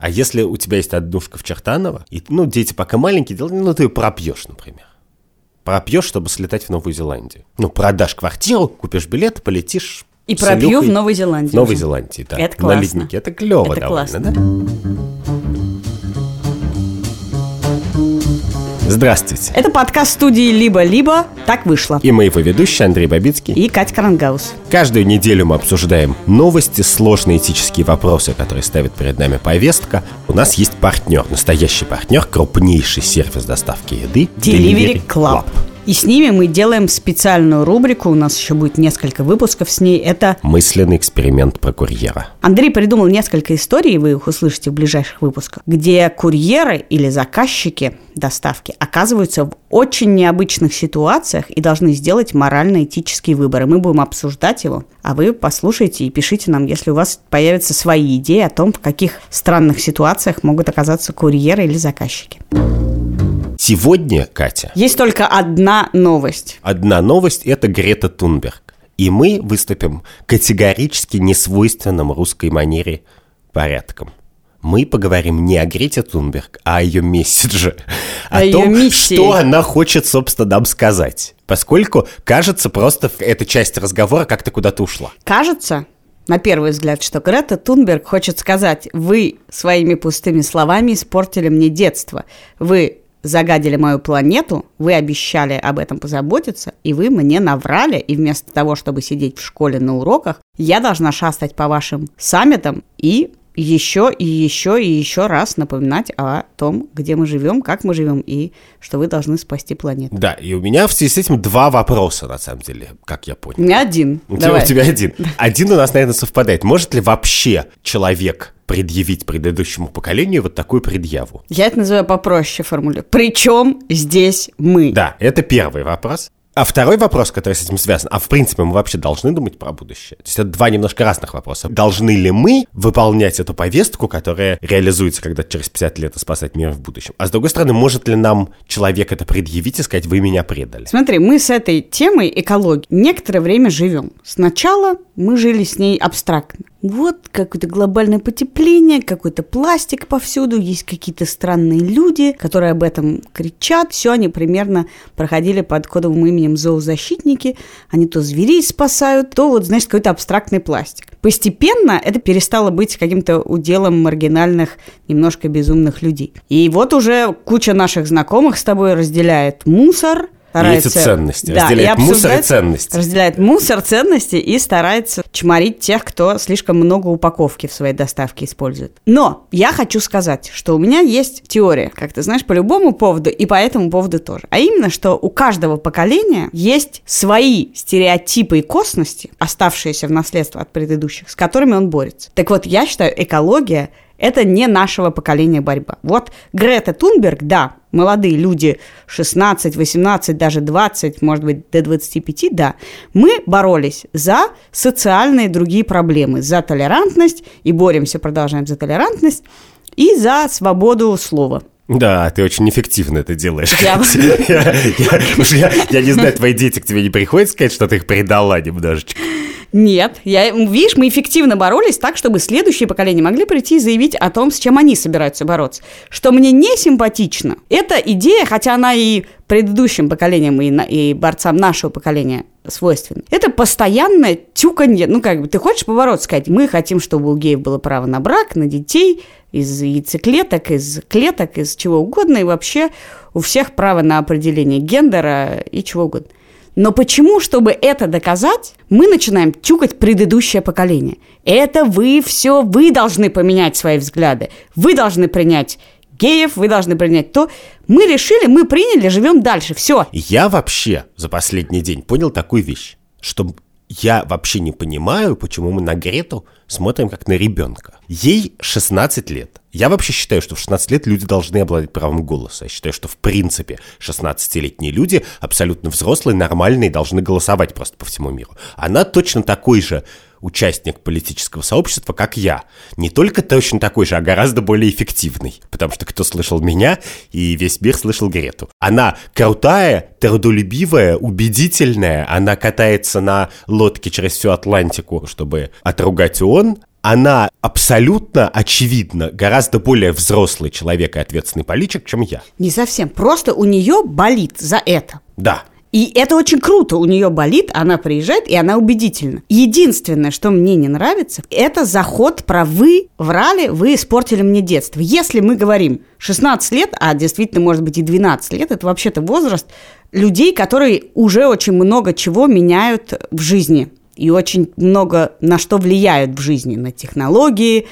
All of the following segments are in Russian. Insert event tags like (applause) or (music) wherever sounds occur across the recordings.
А если у тебя есть однушка в Чертаново, и, ну, дети пока маленькие, ну, ты ее пропьешь, например. Пропьешь, чтобы слетать в Новую Зеландию. Ну, продашь квартиру, купишь билет, полетишь и пропью в Новой Зеландии. В Новой Зеландии, да. Это классно. На леднике. Это клево Это довольно, классно. да? Здравствуйте. Это подкаст студии «Либо-либо». Так вышло. И мы его ведущие Андрей Бабицкий. И Катя Крангаус. Каждую неделю мы обсуждаем новости, сложные этические вопросы, которые ставит перед нами повестка. У нас есть партнер, настоящий партнер, крупнейший сервис доставки еды Delivery Club. И с ними мы делаем специальную рубрику, у нас еще будет несколько выпусков с ней, это Мысленный эксперимент про курьера. Андрей придумал несколько историй, вы их услышите в ближайших выпусках, где курьеры или заказчики доставки оказываются в очень необычных ситуациях и должны сделать морально-этический выбор. И мы будем обсуждать его, а вы послушайте и пишите нам, если у вас появятся свои идеи о том, в каких странных ситуациях могут оказаться курьеры или заказчики. Сегодня, Катя, Есть только одна новость. одна новость – это Грета Тунберг. И мы выступим категорически несвойственным русской манере порядком. Мы поговорим не о Грете Тунберг, а о ее месседже. О, О том, миссии. что она хочет, собственно, нам сказать. Поскольку, кажется, просто эта часть разговора как-то куда-то ушла. Кажется, на первый взгляд, что Грета Тунберг хочет сказать, вы своими пустыми словами испортили мне детство. Вы загадили мою планету, вы обещали об этом позаботиться, и вы мне наврали, и вместо того, чтобы сидеть в школе на уроках, я должна шастать по вашим саммитам и еще и еще и еще раз напоминать о том, где мы живем, как мы живем, и что вы должны спасти планету. Да, и у меня в связи с этим два вопроса, на самом деле, как я понял. У меня один. У тебя, у тебя один. (laughs) Один у нас, наверное, совпадает. Может ли вообще человек предъявить предыдущему поколению вот такую предъяву? Я это называю попроще формулирую. Причем здесь мы? Да, это первый вопрос. А второй вопрос, который с этим связан, а в принципе мы вообще должны думать про будущее? То есть это два немножко разных вопроса. Должны ли мы выполнять эту повестку, которая реализуется когда через 50 лет спасать мир в будущем? А с другой стороны, может ли нам человек это предъявить и сказать, вы меня предали? Смотри, мы с этой темой экологии некоторое время живем. Сначала мы жили с ней абстрактно. Вот какое-то глобальное потепление, какой-то пластик повсюду, есть какие-то странные люди, которые об этом кричат. Все они примерно проходили под кодовым именем зоозащитники. Они то зверей спасают, то вот, значит, какой-то абстрактный пластик. Постепенно это перестало быть каким-то уделом маргинальных, немножко безумных людей. И вот уже куча наших знакомых с тобой разделяет мусор, эти ценности. Разделяет и мусор и ценности. Разделяет мусор, ценности и старается чморить тех, кто слишком много упаковки в своей доставке использует. Но я хочу сказать, что у меня есть теория, как ты знаешь, по любому поводу и по этому поводу тоже. А именно, что у каждого поколения есть свои стереотипы и косности, оставшиеся в наследство от предыдущих, с которыми он борется. Так вот, я считаю, экология это не нашего поколения борьба. Вот Грета Тунберг, да, молодые люди 16, 18, даже 20, может быть, до 25, да, мы боролись за социальные другие проблемы, за толерантность и боремся, продолжаем за толерантность и за свободу слова. Да, ты очень эффективно это делаешь. Я-. (laughs) Я, я- я- я не знаю, твои дети к тебе не приходят сказать, что ты их предала немножечко. Нет, я, видишь, мы эффективно боролись так, чтобы следующие поколения могли прийти и заявить о том, с чем они собираются бороться. Что мне не симпатично, эта идея, хотя она и предыдущим поколениям, и, на- и борцам нашего поколения свойственна, это постоянное тюканье. Ну, как бы, ты хочешь побороться, сказать, мы хотим, чтобы у геев было право на брак, на детей, из яйцеклеток, из клеток, из чего угодно, и вообще у всех право на определение гендера и чего угодно. Но почему, чтобы это доказать, мы начинаем тюкать предыдущее поколение? Это вы все, вы должны поменять свои взгляды. Вы должны принять геев, вы должны принять то. Мы решили, мы приняли, живем дальше. Все. Я вообще за последний день понял такую вещь, что я вообще не понимаю, почему мы на Грету смотрим как на ребенка. Ей 16 лет. Я вообще считаю, что в 16 лет люди должны обладать правом голоса. Я считаю, что в принципе 16-летние люди абсолютно взрослые, нормальные, должны голосовать просто по всему миру. Она точно такой же участник политического сообщества, как я. Не только точно такой же, а гораздо более эффективный. Потому что кто слышал меня, и весь мир слышал Грету. Она крутая, трудолюбивая, убедительная. Она катается на лодке через всю Атлантику, чтобы отругать ООН. она абсолютно, очевидно, гораздо более взрослый человек и ответственный политик, чем я. Не совсем. Просто у нее болит за это. Да. И это очень круто. У нее болит, она приезжает, и она убедительна. Единственное, что мне не нравится, это заход про вы врали, вы испортили мне детство. Если мы говорим 16 лет, а действительно, может быть, и 12 лет, это вообще-то возраст людей, которые уже очень много чего меняют в жизни. И очень много на что влияют в жизни. На технологии,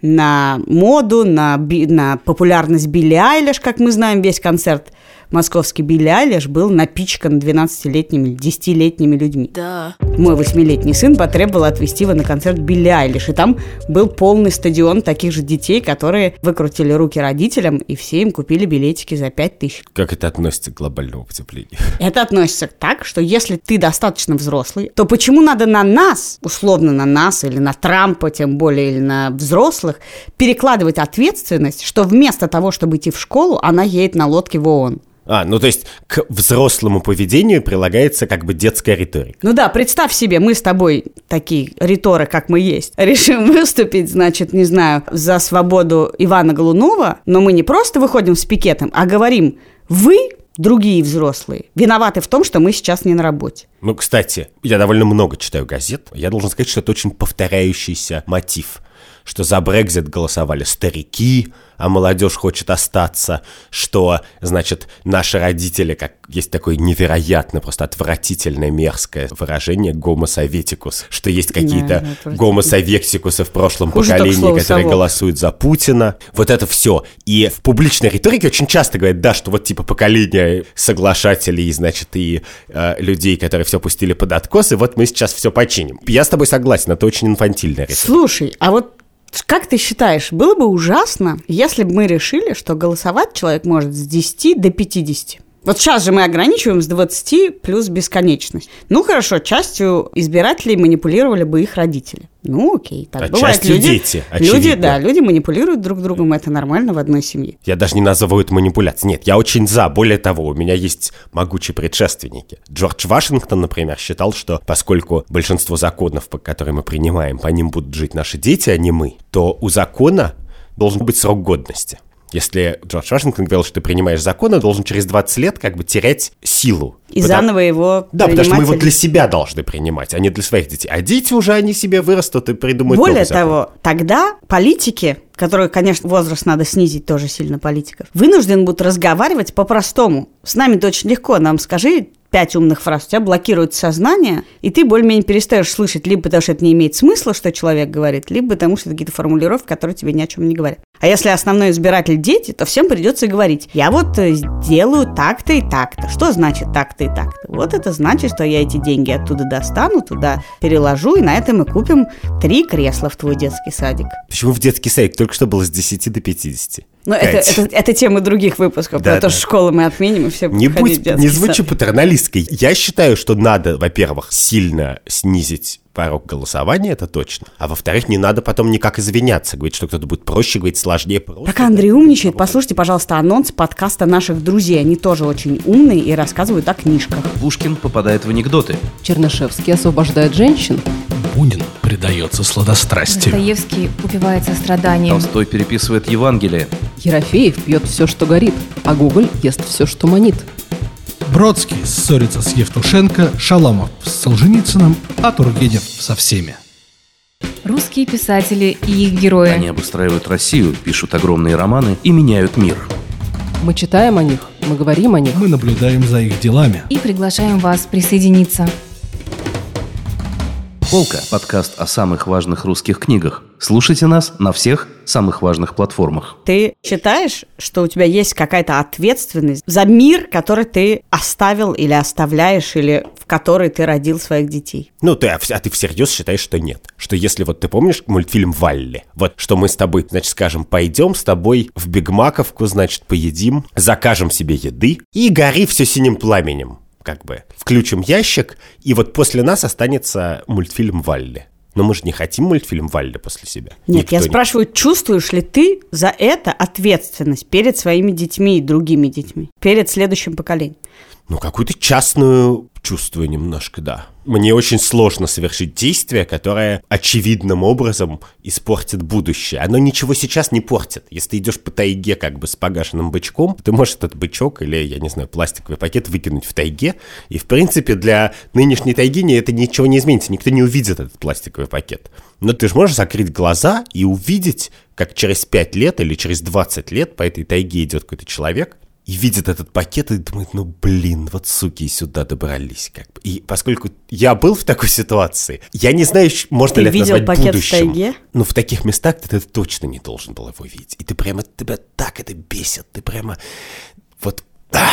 на моду, на, на популярность Билли Айлиш, как мы знаем, весь концерт – московский Билли Айлиш был напичкан 12-летними, 10-летними людьми. Да. Мой восьмилетний сын потребовал отвезти его на концерт Билли Айлиш, и там был полный стадион таких же детей, которые выкрутили руки родителям, и все им купили билетики за 5 тысяч. Как это относится к глобальному потеплению? (laughs) Это относится так, что если ты достаточно взрослый, то почему надо на нас, условно на нас, или на Трампа, тем более, или на взрослых, перекладывать ответственность, что вместо того, чтобы идти в школу, она едет на лодке в ООН? А, ну то есть к взрослому поведению прилагается как бы детская риторика. Ну да, представь себе, мы с тобой такие риторы, как мы есть, (laughs) решим выступить, значит, не знаю, за свободу Ивана Голунова, но мы не просто выходим с пикетом, а говорим, вы другие взрослые, виноваты в том, что мы сейчас не на работе. Ну, кстати, я довольно много читаю газет. Я должен сказать, что это очень повторяющийся мотив что за Брекзит голосовали старики, а молодежь хочет остаться, что, значит, наши родители, как есть такое невероятно, просто отвратительное, мерзкое выражение гомосоветикус, что есть какие-то да, гомосоветикусы в прошлом Хуже поколении, которые «совок». голосуют за Путина. Вот это все. И в публичной риторике очень часто говорят, да, что вот типа поколение соглашателей, значит, и э, людей, которые все пустили под откос, и вот мы сейчас все починим. Я с тобой согласен, это очень инфантильная риторика. Слушай, а вот как ты считаешь, было бы ужасно, если бы мы решили, что голосовать человек может с 10 до 50? Вот сейчас же мы ограничиваем с 20 плюс бесконечность. Ну хорошо, частью избирателей манипулировали бы их родители. Ну окей, так А бывает. люди, дети, люди, да, люди манипулируют друг другом, это нормально в одной семье. Я даже не назову это манипуляцией. Нет, я очень за. Более того, у меня есть могучие предшественники. Джордж Вашингтон, например, считал, что поскольку большинство законов, по которые мы принимаем, по ним будут жить наши дети, а не мы, то у закона должен быть срок годности. Если Джордж Вашингтон говорил, что ты принимаешь закон, он должен через 20 лет как бы терять силу. И Потому- заново его Да, потому что мы его для себя должны принимать, а не для своих детей. А дети уже, они себе вырастут и придумают Более того, тогда политики, которые, конечно, возраст надо снизить тоже сильно политиков, вынуждены будут разговаривать по-простому. С нами-то очень легко. Нам скажи пять умных фраз, у тебя блокирует сознание, и ты более-менее перестаешь слышать, либо потому что это не имеет смысла, что человек говорит, либо потому что это какие-то формулировки, которые тебе ни о чем не говорят. А если основной избиратель дети, то всем придется говорить, я вот э, делаю так-то и так-то. Что значит так-то и так-то? Вот это значит, что я эти деньги оттуда достану, туда переложу, и на этом мы купим три кресла в твой детский садик. Почему в детский садик только что было с 10 до 50? Ну, это, это, это темы других выпусков, Да, про то, да. что школы мы отменим, и все Не будут ходить будь, не звучи сад. патерналисткой. Я считаю, что надо, во-первых, сильно снизить порог голосования, это точно. А во-вторых, не надо потом никак извиняться, говорить, что кто-то будет проще, говорить сложнее. Просто Пока Андрей умничает, послушайте, пожалуйста, анонс подкаста наших друзей. Они тоже очень умные и рассказывают о книжках. Пушкин попадает в анекдоты. Чернышевский освобождает женщин. Бунин предается сладострастию. Достоевский упивается страданием. Толстой переписывает Евангелие. Ерофеев пьет все, что горит, а Гоголь ест все, что манит. Бродский ссорится с Евтушенко, Шаламов с Солженицыным, а Тургенев со всеми. Русские писатели и их герои. Они обустраивают Россию, пишут огромные романы и меняют мир. Мы читаем о них, мы говорим о них. Мы наблюдаем за их делами. И приглашаем вас присоединиться. Полка – подкаст о самых важных русских книгах. Слушайте нас на всех самых важных платформах. Ты считаешь, что у тебя есть какая-то ответственность за мир, который ты оставил или оставляешь, или в который ты родил своих детей? Ну, ты, а а ты всерьез считаешь, что нет. Что если вот ты помнишь мультфильм «Валли», вот что мы с тобой, значит, скажем, пойдем с тобой в Бигмаковку, значит, поедим, закажем себе еды и гори все синим пламенем, как бы. Включим ящик, и вот после нас останется мультфильм «Валли». Но мы же не хотим мультфильм «Валли» после себя. Нет, Никто я не- спрашиваю, чувствуешь ли ты за это ответственность перед своими детьми и другими детьми, перед следующим поколением? Ну, какую-то частную чувствую немножко, да. Мне очень сложно совершить действие, которое очевидным образом испортит будущее. Оно ничего сейчас не портит. Если ты идешь по тайге как бы с погашенным бычком, ты можешь этот бычок или, я не знаю, пластиковый пакет выкинуть в тайге, и, в принципе, для нынешней тайги это ничего не изменится. Никто не увидит этот пластиковый пакет. Но ты же можешь закрыть глаза и увидеть, как через 5 лет или через 20 лет по этой тайге идет какой-то человек, и видит этот пакет и думает, ну блин, вот суки сюда добрались. Как бы. И поскольку я был в такой ситуации, я не знаю, можно Ты ли это назвать пакет в будущим. тайге? Ну, в таких местах ты, ты точно не должен был его видеть. И ты прямо, тебя так это бесит, ты прямо, вот, а,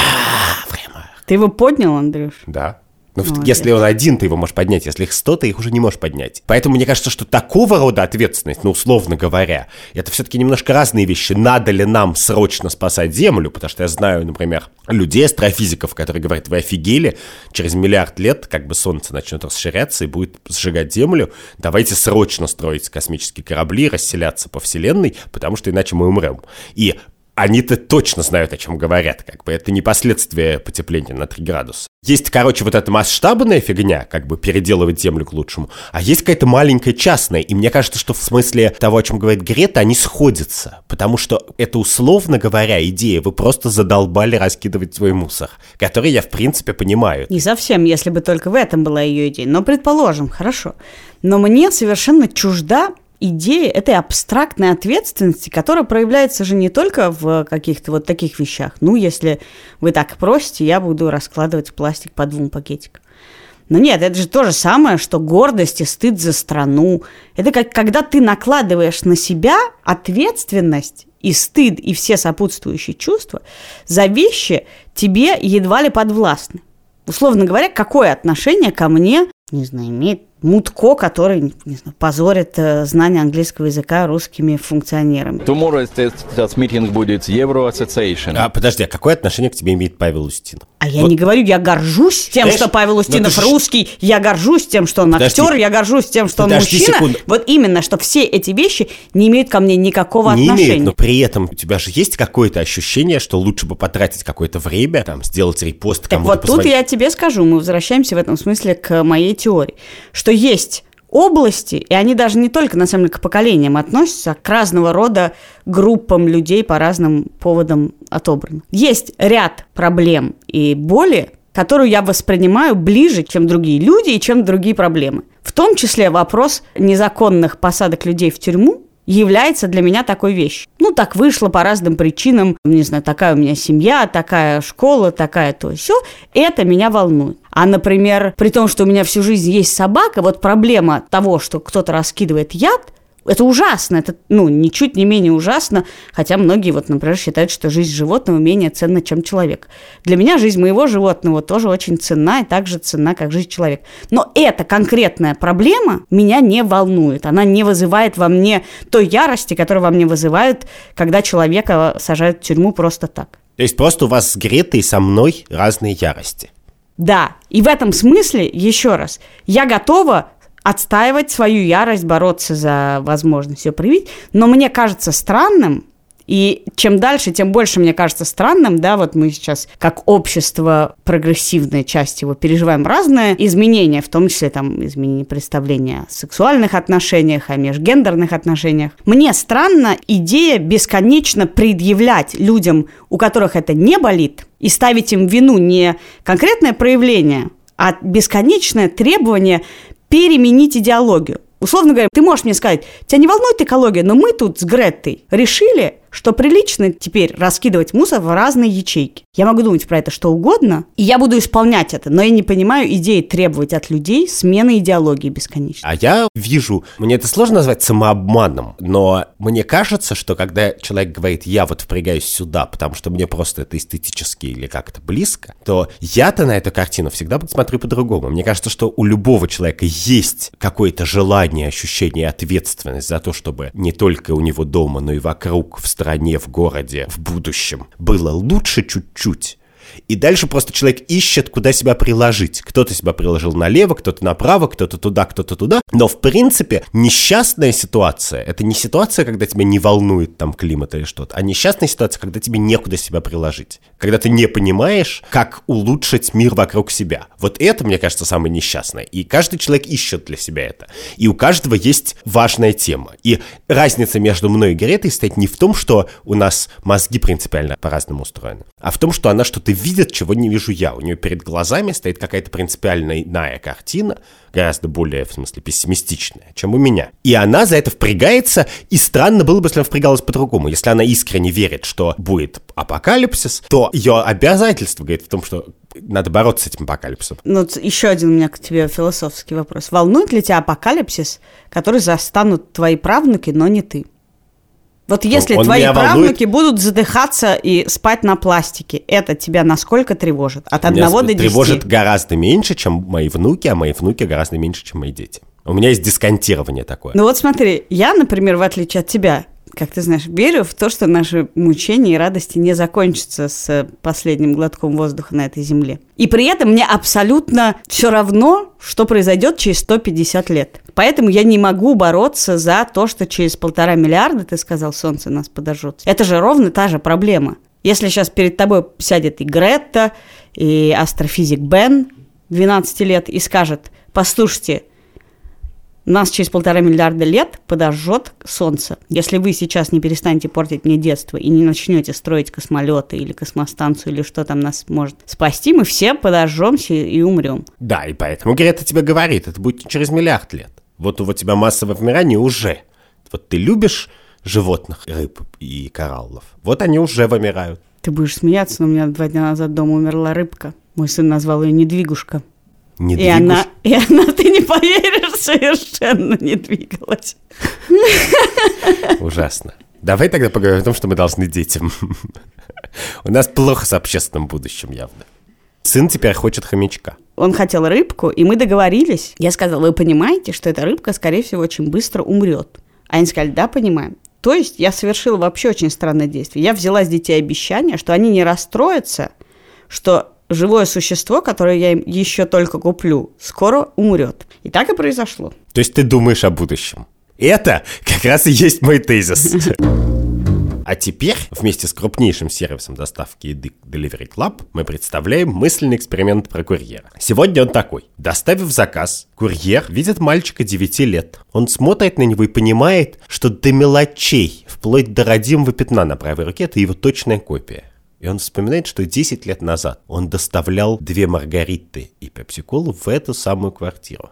прямо, Ты его поднял, Андрюш? да. Ну, Молодец. если он один, ты его можешь поднять. Если их сто, ты их уже не можешь поднять. Поэтому мне кажется, что такого рода ответственность, ну, условно говоря, это все-таки немножко разные вещи. Надо ли нам срочно спасать Землю? Потому что я знаю, например, людей, астрофизиков, которые говорят, вы офигели, через миллиард лет как бы Солнце начнет расширяться и будет сжигать Землю. Давайте срочно строить космические корабли, расселяться по Вселенной, потому что иначе мы умрем. И они-то точно знают, о чем говорят, как бы это не последствия потепления на 3 градуса. Есть, короче, вот эта масштабная фигня, как бы переделывать Землю к лучшему, а есть какая-то маленькая частная, и мне кажется, что в смысле того, о чем говорит Грета, они сходятся, потому что это, условно говоря, идея, вы просто задолбали раскидывать свой мусор, который я, в принципе, понимаю. Не совсем, если бы только в этом была ее идея. Но предположим, хорошо. Но мне совершенно чужда идея этой абстрактной ответственности, которая проявляется же не только в каких-то вот таких вещах. Ну, если вы так просите, я буду раскладывать пластик по двум пакетикам. Но нет, это же то же самое, что гордость и стыд за страну. Это как когда ты накладываешь на себя ответственность и стыд, и все сопутствующие чувства за вещи тебе едва ли подвластны. Условно говоря, какое отношение ко мне, не знаю, имеет Мутко, который, не знаю, позорит э, знание английского языка русскими функционерами. Tomorrow этот, этот митинг будет Euro Association. А, подожди, а какое отношение к тебе имеет Павел Устинов? А я Вот- не говорю, я горжусь тем, Знаешь, что Павел ну Устинов ж- русский, я горжусь тем, что он Подожди. актер, я горжусь тем, что он мужчина. секунду. Вот именно, что все эти вещи не имеют ко мне никакого не отношения. имеет, но при этом у тебя же есть какое-то ощущение, что лучше бы потратить какое-то время, там, сделать репост Так кому-то вот тут позвонить. я тебе скажу, мы возвращаемся в этом смысле к моей теории, что есть области, и они даже не только, на самом деле, к поколениям относятся, а к разного рода группам людей по разным поводам отобраны. Есть ряд проблем и боли, которую я воспринимаю ближе, чем другие люди и чем другие проблемы. В том числе вопрос незаконных посадок людей в тюрьму, является для меня такой вещью. Ну, так вышло по разным причинам. Не знаю, такая у меня семья, такая школа, такая то все. Это меня волнует. А, например, при том, что у меня всю жизнь есть собака, вот проблема того, что кто-то раскидывает яд, это ужасно, это, ну, ничуть не менее ужасно, хотя многие, вот, например, считают, что жизнь животного менее ценна, чем человек. Для меня жизнь моего животного тоже очень ценна и так же ценна, как жизнь человека. Но эта конкретная проблема меня не волнует, она не вызывает во мне той ярости, которую во мне вызывают, когда человека сажают в тюрьму просто так. То есть просто у вас с Гретой со мной разные ярости. Да, и в этом смысле, еще раз, я готова отстаивать свою ярость, бороться за возможность ее проявить, но мне кажется странным, и чем дальше, тем больше мне кажется странным, да, вот мы сейчас как общество, прогрессивная часть его, переживаем разные изменения, в том числе там изменение представления о сексуальных отношениях, о межгендерных отношениях. Мне странна идея бесконечно предъявлять людям, у которых это не болит, и ставить им вину не конкретное проявление, а бесконечное требование переменить идеологию. Условно говоря, ты можешь мне сказать, тебя не волнует экология, но мы тут с Греттой решили, что прилично теперь раскидывать мусор в разные ячейки. Я могу думать про это что угодно, и я буду исполнять это, но я не понимаю идеи требовать от людей смены идеологии бесконечно. А я вижу, мне это сложно назвать самообманом, но мне кажется, что когда человек говорит, я вот впрягаюсь сюда, потому что мне просто это эстетически или как-то близко, то я-то на эту картину всегда смотрю по-другому. Мне кажется, что у любого человека есть какое-то желание, ощущение ответственность за то, чтобы не только у него дома, но и вокруг, в стране, в городе, в будущем было лучше чуть-чуть. И дальше просто человек ищет, куда себя приложить. Кто-то себя приложил налево, кто-то направо, кто-то туда, кто-то туда. Но, в принципе, несчастная ситуация — это не ситуация, когда тебя не волнует там климат или что-то, а несчастная ситуация, когда тебе некуда себя приложить. Когда ты не понимаешь, как улучшить мир вокруг себя. Вот это, мне кажется, самое несчастное. И каждый человек ищет для себя это. И у каждого есть важная тема. И разница между мной и Гретой стоит не в том, что у нас мозги принципиально по-разному устроены, а в том, что она что-то видит, чего не вижу я. У нее перед глазами стоит какая-то принципиально иная картина, гораздо более, в смысле, пессимистичная, чем у меня. И она за это впрягается, и странно было бы, если она впрягалась по-другому. Если она искренне верит, что будет апокалипсис, то ее обязательство говорит в том, что надо бороться с этим апокалипсисом. Ну, еще один у меня к тебе философский вопрос. Волнует ли тебя апокалипсис, который застанут твои правнуки, но не ты? Вот если он твои меня волнует. правнуки будут задыхаться и спать на пластике, это тебя насколько тревожит? От Меня одного до десяти? тревожит гораздо меньше, чем мои внуки, а мои внуки гораздо меньше, чем мои дети. У меня есть дисконтирование такое. Ну вот смотри, я, например, в отличие от тебя, как ты знаешь, верю в то, что наши мучения и радости не закончатся с последним глотком воздуха на этой земле. И при этом мне абсолютно все равно, что произойдет через 150 лет. Поэтому я не могу бороться за то, что через полтора миллиарда, ты сказал, солнце нас подожжет. Это же ровно та же проблема. Если сейчас перед тобой сядет и Гретта, и астрофизик Бен, 12 лет, и скажет, послушайте, нас через полтора миллиарда лет подожжет Солнце. Если вы сейчас не перестанете портить мне детство и не начнете строить космолеты или космостанцию или что там нас может спасти, мы все подожжемся и умрем. Да, и поэтому Грета тебе говорит, это будет не через миллиард лет. Вот у тебя массовое вымирание уже. Вот ты любишь животных, рыб и кораллов. Вот они уже вымирают. Ты будешь смеяться, но у меня два дня назад дома умерла рыбка. Мой сын назвал ее недвигушка. Не И она, и она, ты не поверишь, совершенно не двигалась. Ужасно. Давай тогда поговорим о том, что мы должны детям. У нас плохо с общественным будущим явно. Сын теперь хочет хомячка. Он хотел рыбку, и мы договорились. Я сказала, вы понимаете, что эта рыбка, скорее всего, очень быстро умрет? А они сказали, да, понимаем. То есть я совершила вообще очень странное действие. Я взяла с детей обещание, что они не расстроятся, что живое существо, которое я им еще только куплю, скоро умрет. И так и произошло. То есть ты думаешь о будущем. Это как раз и есть мой тезис. А теперь вместе с крупнейшим сервисом доставки еды Delivery Club мы представляем мысленный эксперимент про курьера. Сегодня он такой. Доставив заказ, курьер видит мальчика 9 лет. Он смотрит на него и понимает, что до мелочей, вплоть до родимого пятна на правой руке, это его точная копия. И он вспоминает, что 10 лет назад он доставлял две маргариты и пепсиколу в эту самую квартиру.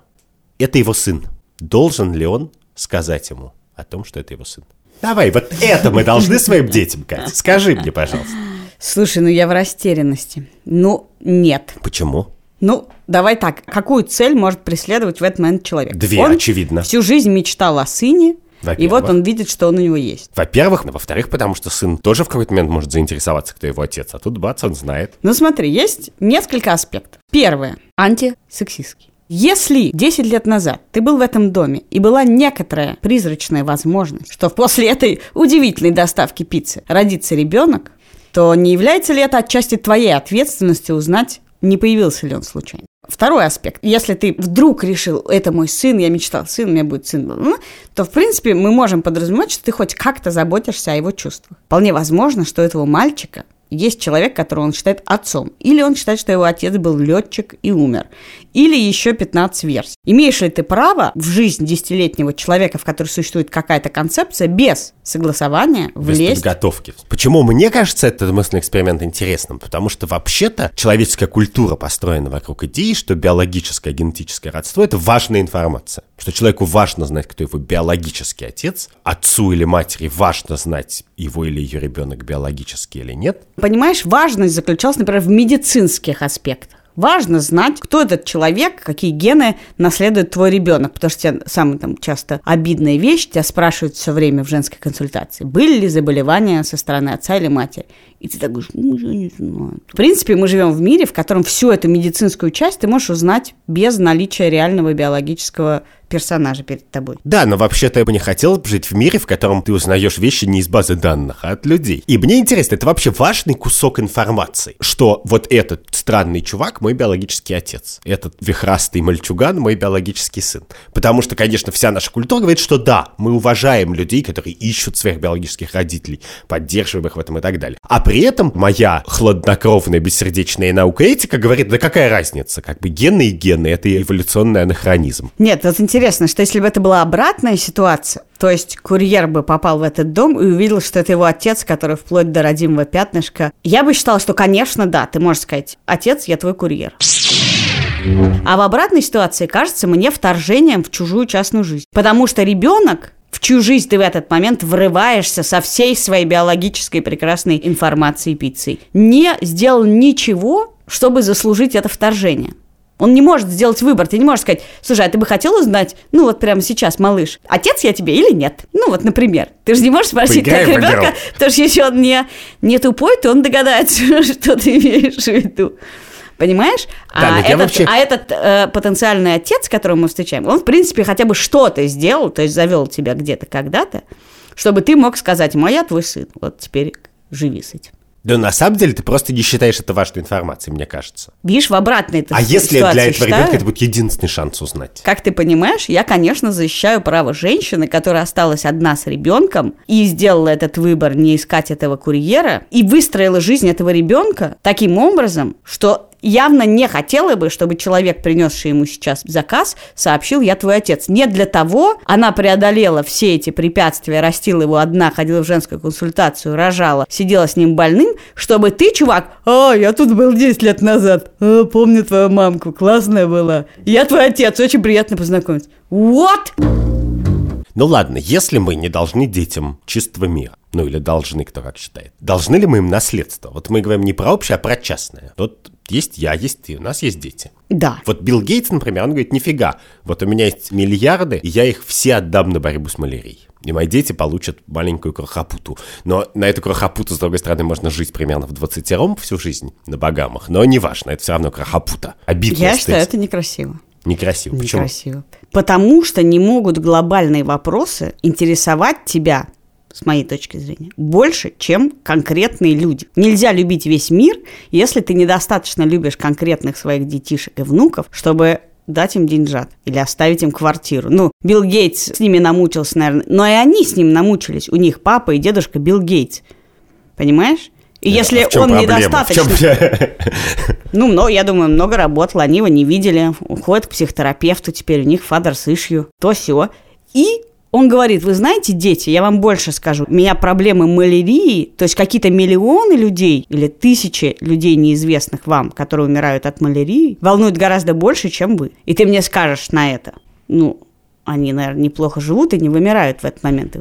Это его сын. Должен ли он сказать ему о том, что это его сын? Давай, вот это мы должны своим детям, Катя. Скажи мне, пожалуйста. Слушай, ну я в растерянности. Ну, нет. Почему? Ну, давай так. Какую цель может преследовать в этот момент человек? Две, Он очевидно. Всю жизнь мечтал о сыне, и вот он видит, что он у него есть. Во-первых, ну, во-вторых, потому что сын тоже в какой-то момент может заинтересоваться, кто его отец, а тут бац, он знает. Ну смотри, есть несколько аспектов. Первое. Антисексистский. Если 10 лет назад ты был в этом доме, и была некоторая призрачная возможность, что после этой удивительной доставки пиццы родится ребенок, то не является ли это отчасти твоей ответственностью узнать, не появился ли он случайно? Второй аспект. Если ты вдруг решил, это мой сын, я мечтал, сын, у меня будет сын, то, в принципе, мы можем подразумевать, что ты хоть как-то заботишься о его чувствах. Вполне возможно, что этого мальчика есть человек, которого он считает отцом. Или он считает, что его отец был летчик и умер. Или еще 15 версий. Имеешь ли ты право в жизнь десятилетнего человека, в которой существует какая-то концепция, без согласования Без влезть? подготовки. Почему мне кажется этот мысленный эксперимент интересным? Потому что вообще-то человеческая культура построена вокруг идеи, что биологическое генетическое родство – это важная информация. Что человеку важно знать, кто его биологический отец, отцу или матери важно знать, его или ее ребенок биологический или нет. Понимаешь, важность заключалась, например, в медицинских аспектах. Важно знать, кто этот человек, какие гены наследует твой ребенок, потому что тебе самая там часто обидная вещь, тебя спрашивают все время в женской консультации, были ли заболевания со стороны отца или матери. И ты так говоришь, ну, я не знаю. В принципе, мы живем в мире, в котором всю эту медицинскую часть ты можешь узнать без наличия реального биологического персонажа перед тобой. Да, но вообще-то я бы не хотел жить в мире, в котором ты узнаешь вещи не из базы данных, а от людей. И мне интересно, это вообще важный кусок информации, что вот этот странный чувак мой биологический отец, этот вихрастый мальчуган мой биологический сын. Потому что, конечно, вся наша культура говорит, что да, мы уважаем людей, которые ищут своих биологических родителей, поддерживаем их в этом и так далее. А при этом моя хладнокровная, бессердечная наука этика говорит, да какая разница, как бы гены и гены, это эволюционный анахронизм. Нет, вот интересно, что если бы это была обратная ситуация, то есть курьер бы попал в этот дом и увидел, что это его отец, который вплоть до родимого пятнышка, я бы считала, что, конечно, да, ты можешь сказать, отец, я твой курьер. А в обратной ситуации кажется мне вторжением в чужую частную жизнь. Потому что ребенок в чью жизнь ты в этот момент врываешься со всей своей биологической прекрасной информацией пиццей, не сделал ничего, чтобы заслужить это вторжение. Он не может сделать выбор. Ты не можешь сказать, слушай, а ты бы хотел узнать, ну вот прямо сейчас, малыш, отец я тебе или нет? Ну вот, например. Ты же не можешь спросить в игру. ребенка, потому что если он не, не тупой, то он догадается, (laughs) что ты имеешь в виду. Понимаешь? Да, а, этот, вообще- а этот э, потенциальный отец, которого мы встречаем, он, в принципе, хотя бы что-то сделал, то есть завел тебя где-то когда-то, чтобы ты мог сказать, моя твой сын, вот теперь живи с этим. Да на самом деле ты просто не считаешь это важной информацией, мне кажется. Видишь, в обратной А если для этого считаю- ребенка это будет единственный шанс узнать? Как ты понимаешь, я, конечно, защищаю право женщины, которая осталась одна с ребенком и сделала этот выбор не искать этого курьера и выстроила жизнь этого ребенка таким образом, что явно не хотела бы, чтобы человек, принесший ему сейчас заказ, сообщил «я твой отец». Не для того она преодолела все эти препятствия, растила его одна, ходила в женскую консультацию, рожала, сидела с ним больным, чтобы ты, чувак, «А, я тут был 10 лет назад, а, помню твою мамку, классная была, я твой отец, очень приятно познакомиться». Вот! Ну ладно, если мы не должны детям чистого мира, ну или должны, кто как считает, должны ли мы им наследство? Вот мы говорим не про общее, а про частное. Вот есть я, есть ты, у нас есть дети. Да. Вот Билл Гейтс, например, он говорит, нифига, вот у меня есть миллиарды, и я их все отдам на борьбу с малярией. И мои дети получат маленькую крохопуту. Но на эту крохопуту, с другой стороны, можно жить примерно в 20 ром всю жизнь на Багамах. Но неважно, это все равно крохопута. Обидно. Я считаю, это некрасиво. Некрасиво. Почему? Некрасиво. Потому что не могут глобальные вопросы интересовать тебя, с моей точки зрения, больше, чем конкретные люди. Нельзя любить весь мир, если ты недостаточно любишь конкретных своих детишек и внуков, чтобы дать им деньжат или оставить им квартиру. Ну, Билл Гейтс с ними намучился, наверное, но и они с ним намучились. У них папа и дедушка Билл Гейтс. Понимаешь? И если А он проблема? недостаточно... Чем... (laughs) Ну, но, я думаю, много работал, они его не видели, уходят к психотерапевту, теперь у них фадер с ишью, то все. И он говорит, вы знаете, дети, я вам больше скажу, у меня проблемы малярии, то есть какие-то миллионы людей или тысячи людей неизвестных вам, которые умирают от малярии, волнуют гораздо больше, чем вы. И ты мне скажешь на это, ну, они, наверное, неплохо живут и не вымирают в этот момент.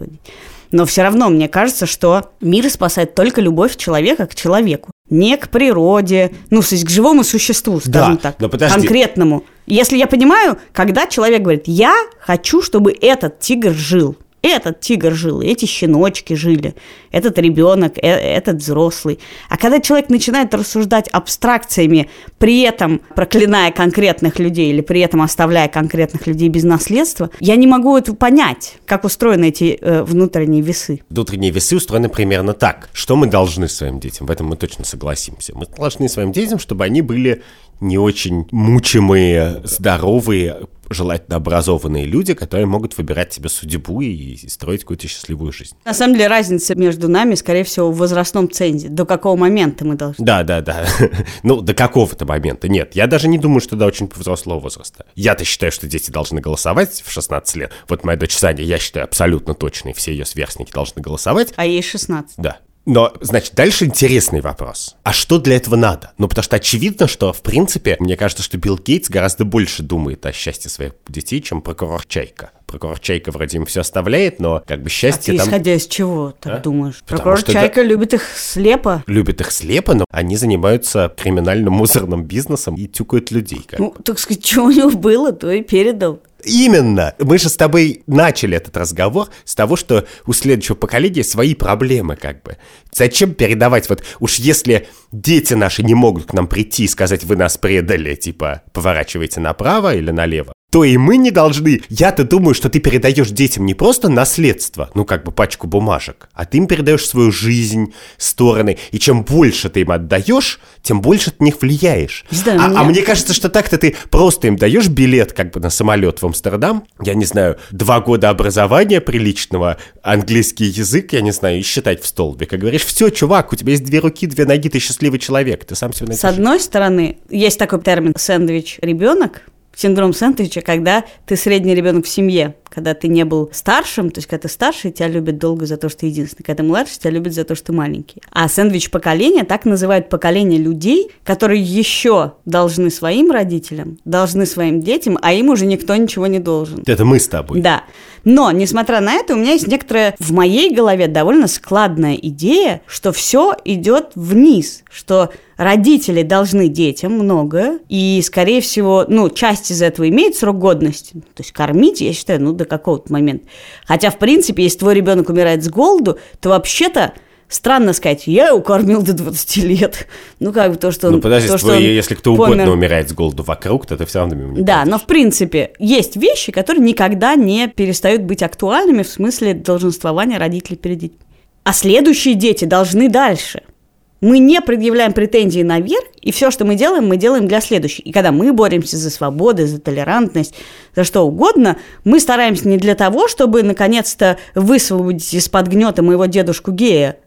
Но все равно мне кажется, что мир спасает только любовь человека к человеку. Не к природе, ну, то есть к живому существу, скажем Да, так, но подожди. конкретному. Если я понимаю, когда человек говорит, я хочу, чтобы этот тигр жил, этот тигр жил, эти щеночки жили, этот ребенок, э- этот взрослый. А когда человек начинает рассуждать абстракциями, при этом проклиная конкретных людей или при этом оставляя конкретных людей без наследства, я не могу это понять, как устроены эти э, внутренние весы. Внутренние весы устроены примерно так. Что мы должны своим детям? В этом мы точно согласимся. Мы должны своим детям, чтобы они были не очень мучимые, здоровые, желательно образованные люди, которые могут выбирать себе судьбу и, строить какую-то счастливую жизнь. На самом деле разница между нами, скорее всего, в возрастном цензе. До какого момента мы должны? Да, да, да. (laughs) ну, до какого-то момента. Нет, я даже не думаю, что до очень взрослого возраста. Я-то считаю, что дети должны голосовать в 16 лет. Вот моя дочь Саня, я считаю, абсолютно точно, и все ее сверстники должны голосовать. А ей 16. Да. Но, значит, дальше интересный вопрос. А что для этого надо? Ну, потому что очевидно, что, в принципе, мне кажется, что Билл Гейтс гораздо больше думает о счастье своих детей, чем прокурор Чайка. Прокурор Чайка вроде им все оставляет, но как бы А счастье ты там... исходя из чего так А? думаешь? Потому Прокурор что Чайка любит их слепо. Любят их слепо, но они занимаются криминальным мусорным бизнесом и тюкают людей. Как. Ну, так сказать, что у него было, то и передал. Именно. Мы же с тобой начали этот разговор с того, что у следующего поколения свои проблемы как бы. Зачем передавать, вот уж если дети наши не могут к нам прийти и сказать, вы нас предали, типа, поворачивайте направо или налево, то и мы не должны. Я-то думаю, что ты передаешь детям не просто наследство, ну как бы пачку бумажек, а ты им передаешь свою жизнь, стороны. И чем больше ты им отдаешь, тем больше ты на них влияешь. знаю, а, меня- а мне кажется, что так-то ты просто им даешь билет как бы на самолет в Амстердам, я не знаю, два года образования приличного, английский язык, я не знаю, и считать в столбик. И говоришь, все, чувак, у тебя есть две руки, две ноги, ты счастливый человек, ты сам себе С найдешь. одной стороны, есть такой термин сэндвич ребенок, синдром сэндвича, когда ты средний ребенок в семье, когда ты не был старшим, то есть когда ты старший, тебя любят долго за то, что ты единственный, когда ты младший, тебя любят за то, что ты маленький. А сэндвич поколения так называют поколение людей, которые еще должны своим родителям, должны своим детям, а им уже никто ничего не должен. Это мы с тобой. Да. Но, несмотря на это, у меня есть некоторая в моей голове довольно складная идея, что все идет вниз, что родители должны детям многое, и, скорее всего, ну, часть из этого имеет срок годности. То есть кормить, я считаю, ну, до какого-то момента. Хотя, в принципе, если твой ребенок умирает с голоду, то вообще-то Странно сказать, я его кормил до 20 лет. Ну, как бы то, что он... Ну подожди, то, что твой- он если кто угодно помер- умирает с голоду вокруг, то ты все равно мимо не да, пройдешь. но в принципе есть вещи, которые никогда не перестают быть актуальными в смысле долженствования родителей перед детьми. А следующие дети должны дальше. Мы не предъявляем претензии наверх, и все, что мы делаем, мы делаем для следующих. И когда мы боремся за свободу, за толерантность, за что угодно, мы стараемся не для того, чтобы наконец-то высвободить из-под гнета моего дедушку гея,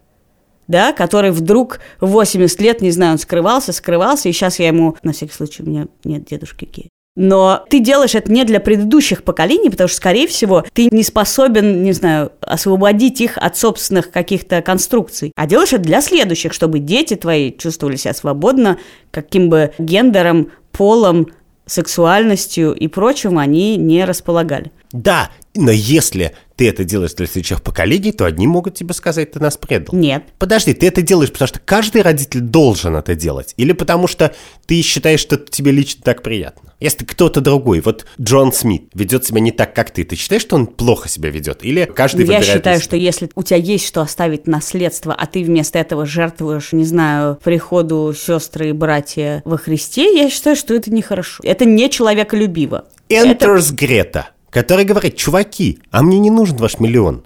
да, который вдруг в 80 лет, не знаю, он скрывался, скрывался, и сейчас я ему, на всякий случай, у меня нет дедушки гея. Но ты делаешь это не для предыдущих поколений, потому что, скорее всего, ты не способен, не знаю, освободить их от собственных каких-то конструкций, а делаешь это для следующих, чтобы дети твои чувствовали себя свободно, каким бы гендером, полом, сексуальностью и прочим они не располагали. Да, но если ты это делаешь для следующих поколений, то одни могут тебе сказать, ты нас предал. Нет. Подожди, ты это делаешь, потому что каждый родитель должен это делать? Или потому что ты считаешь, что тебе лично так приятно? Если кто-то другой, вот Джон Смит, ведет себя не так, как ты, ты считаешь, что он плохо себя ведет? Или каждый Я считаю, что если у тебя есть что оставить наследство, а ты вместо этого жертвуешь, не знаю, приходу сестры и братья во Христе, я считаю, что это нехорошо. Это не человеколюбиво. Это- Enters Грета, который говорит, чуваки, а мне не нужен ваш миллион.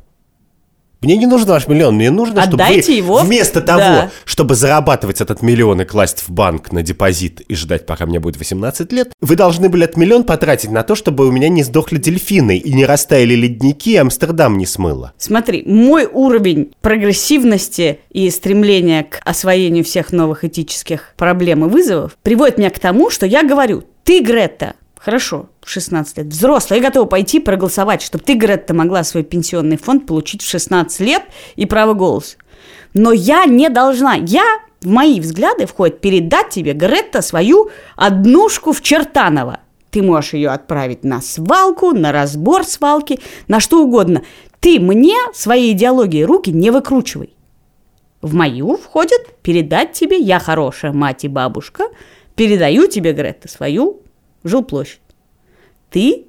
Мне не нужен ваш миллион, мне нужно, чтобы Отдайте вы его. вместо того, Да. чтобы зарабатывать этот миллион и класть в банк на депозит и ждать, пока мне будет 18 лет, вы должны были этот миллион потратить на то, чтобы у меня не сдохли дельфины и не растаяли ледники, и Амстердам не смыло. Смотри, мой уровень прогрессивности и стремления к освоению всех новых этических проблем и вызовов приводит меня к тому, что я говорю, ты, Грета, хорошо, в 16 лет, взрослая, я готова пойти проголосовать, чтобы ты, Грета, могла свой пенсионный фонд получить в 16 лет и право голоса. Но я не должна, я, в мои взгляды входит передать тебе, Гретта, свою однушку в Чертаново. Ты можешь ее отправить на свалку, на разбор свалки, на что угодно. Ты мне своей идеологией руки не выкручивай. В мою входит передать тебе, я хорошая мать и бабушка, передаю тебе, Гретта, свою жилплощадь. Ты,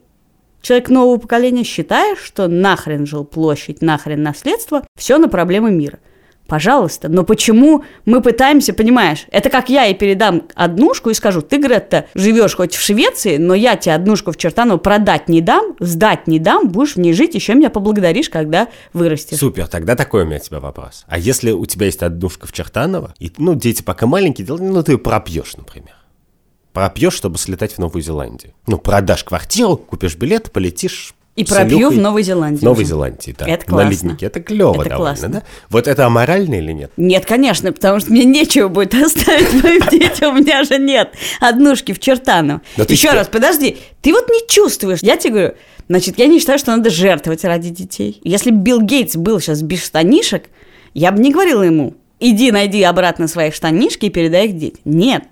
человек нового поколения, считаешь, что нахрен жилплощадь, нахрен наследство, все на проблемы мира. Пожалуйста, но почему мы пытаемся, понимаешь, это как я и передам однушку и скажу, ты, Гретта, живешь хоть в Швеции, но я тебе однушку в Чертаново продать не дам, сдать не дам, будешь в ней жить, еще меня поблагодаришь, когда вырастешь. Супер, тогда такой у меня тебе вопрос. А если у тебя есть однушка в Чертаново, и, ну, дети пока маленькие, ну, ты пропьешь, например. Пропьешь, чтобы слетать в Новую Зеландию. Ну, продашь квартиру, купишь билет, полетишь И пропью в Новой Зеландии В Новой. Зеландии, да. Это На классно. леднике. Это клево Это довольно, классно. да? Вот это аморально или нет? Нет, конечно, потому что мне нечего будет (laughs) оставить моим (laughs) детям, у меня же нет однушки в ты Еще раз, подожди, ты вот не чувствуешь, я тебе говорю, значит, я не считаю, что надо жертвовать ради детей. Если бы Билл Гейтс был сейчас без штанишек, я бы не говорила ему, иди найди обратно свои штанишки и передай их детям. Нет.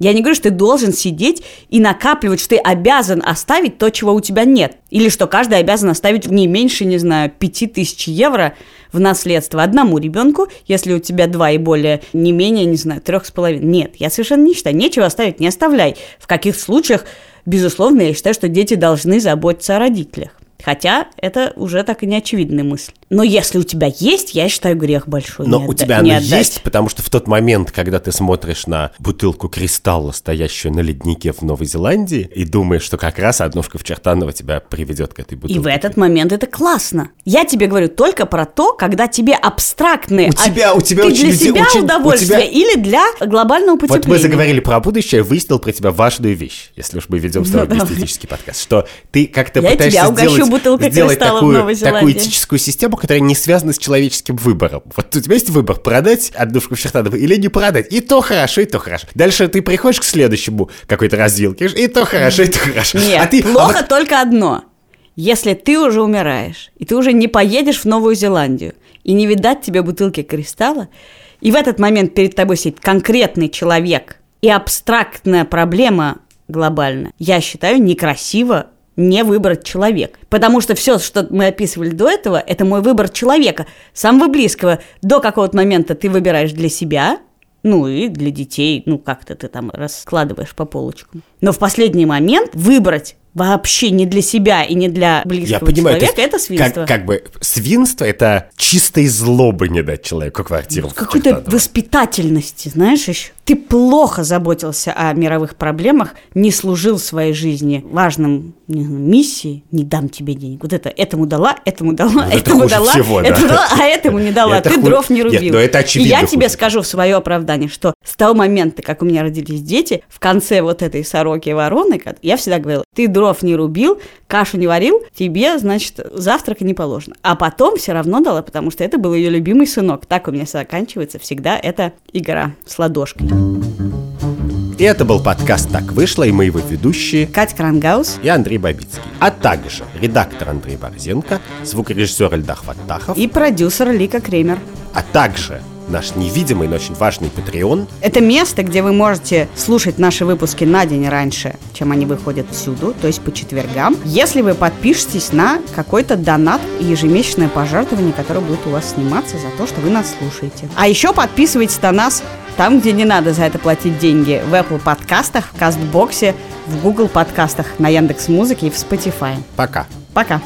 Я не говорю, что ты должен сидеть и накапливать, что ты обязан оставить то, чего у тебя нет. Или что каждый обязан оставить не меньше, не знаю, 5000 евро в наследство одному ребенку, если у тебя два и более, не менее, не знаю, трех с половиной. Нет, я совершенно не считаю. Нечего оставить, не оставляй. В каких случаях, безусловно, я считаю, что дети должны заботиться о родителях. Хотя это уже так и не очевидная мысль. Но если у тебя есть, я считаю грех большой. Но у отда- тебя оно отдать. есть, потому что в тот момент, когда ты смотришь на бутылку кристалла, стоящую на леднике в Новой Зеландии, и думаешь, что как раз однушка в Чертаново тебя приведет к этой бутылке. И в этот момент это классно. Я тебе говорю только про то, когда тебе абстрактные... У тебя- у тебя ты очень для себя очень- удовольствие тебя- или для глобального Вот потепления. мы заговорили про будущее, выяснил про тебя важную вещь, если уж мы ведем с тобой Ну, эстетический подкаст, что ты как-то Я пытаешься тебя сделать, бутылкой сделать такую, такую этическую систему, которая не связана с человеческим выбором. Вот у тебя есть выбор, продать однушку в Чертаново или не продать. И то хорошо, и то хорошо. Дальше ты приходишь к следующему какой-то развилке, и то хорошо, и то хорошо. Нет, а ты, а плохо вот- только одно. Если ты уже умираешь, и ты уже не поедешь в Новую Зеландию, и не видать тебе бутылки кристалла, и в этот момент перед тобой сидит конкретный человек и абстрактная проблема глобальная, я считаю некрасиво не выбрать человека. Потому что все, что мы описывали до этого, это мой выбор человека, самого близкого. До какого-то момента ты выбираешь для себя, ну и для детей, ну как-то ты там раскладываешь по полочкам. Но в последний момент выбрать вообще не для себя и не для близкого Я понимаю, человека, есть это свинство. Как, как бы свинство это чистой злобы не дать человеку квартиру. в Какой-то воспитательности, знаешь, еще. Ты плохо заботился о мировых проблемах, не служил своей жизни важным не знаю, миссии, не дам тебе денег. Вот это этому дала, этому дала, Вот это этому хуже дала, всего, да. этому дала, а этому не дала. Это Ты ху- дров не Нет, рубил. ну это И очевидно я тебе хуже. скажу в свое оправдание, что с того момента, как у меня родились дети, в конце вот этой сороки и вороны, я всегда говорила, ты дров не рубил, кашу не варил, тебе, значит, завтрака не положено. А потом все равно дала, потому что это был ее любимый сынок. Так у меня заканчивается всегда эта игра с ладошкой. И это был подкаст «Так вышло», и мы его ведущие Катя Крангаус. и Андрей Бабицкий. А также редактор Андрей Борзенко, звукорежиссер Эльдар Фаттахов, И продюсер Лика Кремер. а также наш невидимый, но очень важный Patreon. Это место, где вы можете слушать наши выпуски на день раньше, чем они выходят всюду, то есть по четвергам, если вы подпишетесь на какой-то донат и ежемесячное пожертвование, которое будет у вас сниматься за то, что вы нас слушаете. А еще подписывайтесь на нас там, где не надо за это платить деньги, в Apple подкастах, в Кастбоксе, в Google подкастах, на Яндекс Музыке и в Spotify. Пока. Пока.